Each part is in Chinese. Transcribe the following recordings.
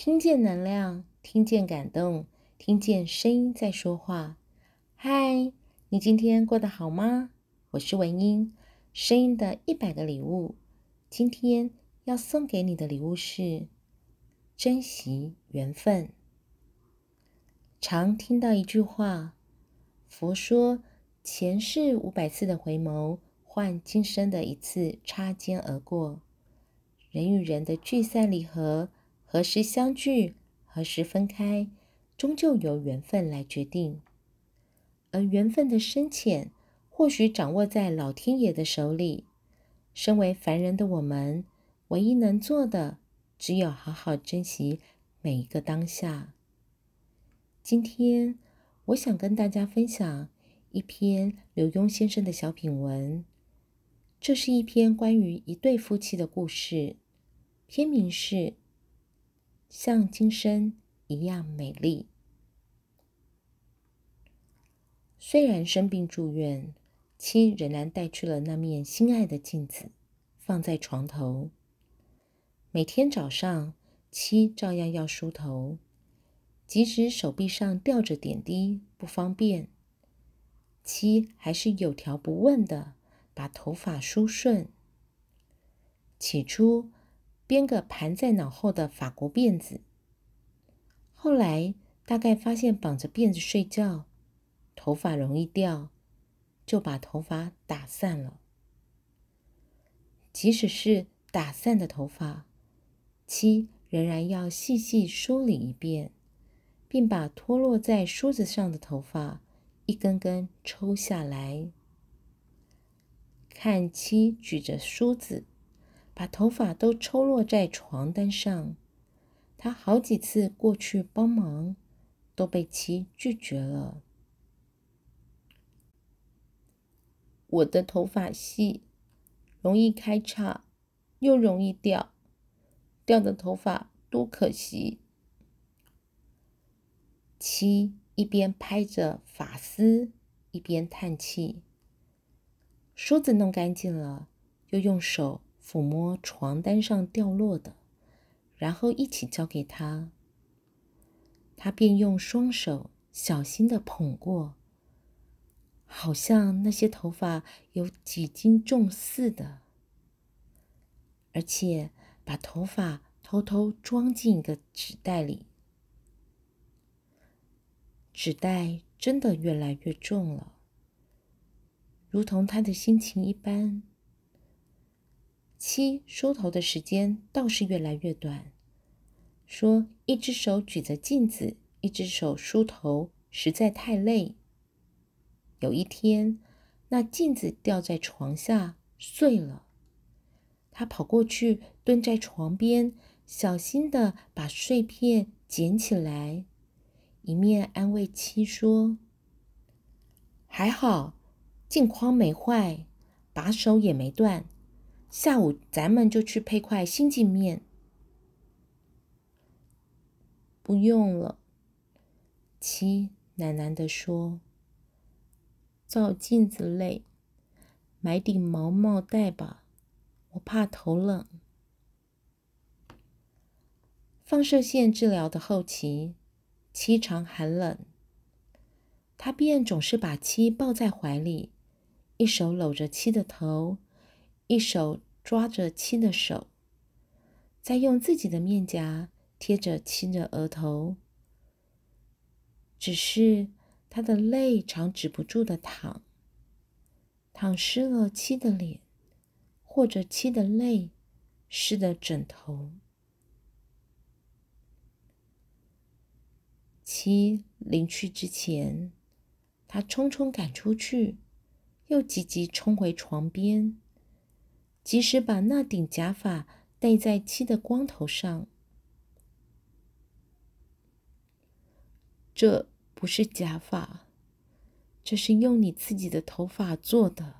听见能量，听见感动，听见声音在说话。嗨，你今天过得好吗？我是文英，声音的一百个礼物。今天要送给你的礼物是珍惜缘分。常听到一句话，佛说前世五百次的回眸，换今生的一次擦肩而过。人与人的聚散离合。何时相聚，何时分开，终究由缘分来决定。而缘分的深浅，或许掌握在老天爷的手里。身为凡人的我们，唯一能做的，只有好好珍惜每一个当下。今天，我想跟大家分享一篇刘墉先生的小品文。这是一篇关于一对夫妻的故事，篇名是。像今生一样美丽。虽然生病住院，妻仍然带去了那面心爱的镜子，放在床头。每天早上，妻照样要梳头，即使手臂上吊着点滴不方便，妻还是有条不紊地把头发梳顺。起初，编个盘在脑后的法国辫子，后来大概发现绑着辫子睡觉，头发容易掉，就把头发打散了。即使是打散的头发，七仍然要细细梳理一遍，并把脱落在梳子上的头发一根根抽下来。看七举着梳子。把头发都抽落在床单上，他好几次过去帮忙，都被妻拒绝了。我的头发细，容易开叉，又容易掉，掉的头发多可惜。妻一边拍着发丝，一边叹气。梳子弄干净了，又用手。抚摸床单上掉落的，然后一起交给他，他便用双手小心的捧过，好像那些头发有几斤重似的，而且把头发偷偷装进一个纸袋里，纸袋真的越来越重了，如同他的心情一般。七梳头的时间倒是越来越短，说一只手举着镜子，一只手梳头，实在太累。有一天，那镜子掉在床下碎了，他跑过去，蹲在床边，小心的把碎片捡起来，一面安慰妻说：“还好，镜框没坏，把手也没断。”下午咱们就去配块新镜面。不用了，七喃喃地说：“照镜子累，买顶毛帽戴吧，我怕头冷。”放射线治疗的后期，七常寒冷，他便总是把七抱在怀里，一手搂着七的头。一手抓着妻的手，再用自己的面颊贴着妻的额头。只是他的泪常止不住的淌，淌湿了妻的脸，或者妻的泪湿的枕头。妻临去之前，他匆匆赶出去，又急急冲回床边。即使把那顶假发戴在妻的光头上。这不是假发，这是用你自己的头发做的。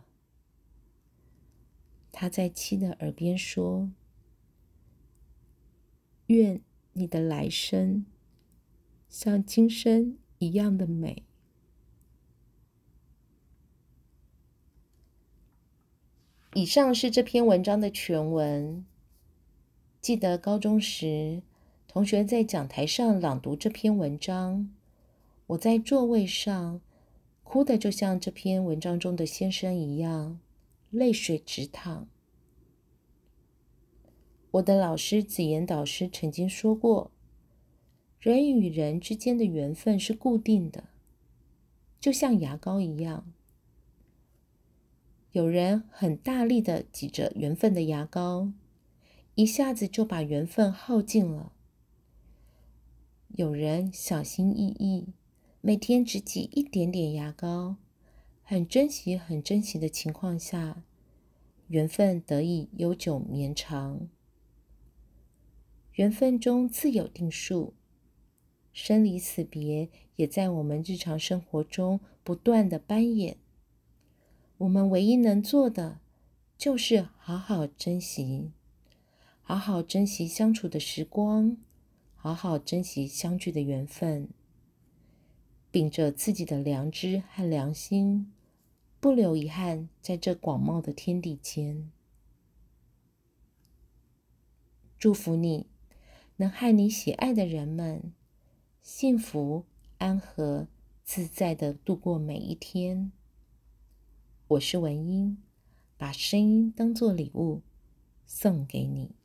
他在妻的耳边说：“愿你的来生像今生一样的美。”以上是这篇文章的全文。记得高中时，同学在讲台上朗读这篇文章，我在座位上哭得就像这篇文章中的先生一样，泪水直淌。我的老师子妍导师曾经说过，人与人之间的缘分是固定的，就像牙膏一样。有人很大力的挤着缘分的牙膏，一下子就把缘分耗尽了。有人小心翼翼，每天只挤一点点牙膏，很珍惜、很珍惜的情况下，缘分得以悠久绵长。缘分中自有定数，生离死别也在我们日常生活中不断的扮演。我们唯一能做的，就是好好珍惜，好好珍惜相处的时光，好好珍惜相聚的缘分，秉着自己的良知和良心，不留遗憾，在这广袤的天地间，祝福你。能和你喜爱的人们幸福、安和、自在的度过每一天。我是文英，把声音当作礼物送给你。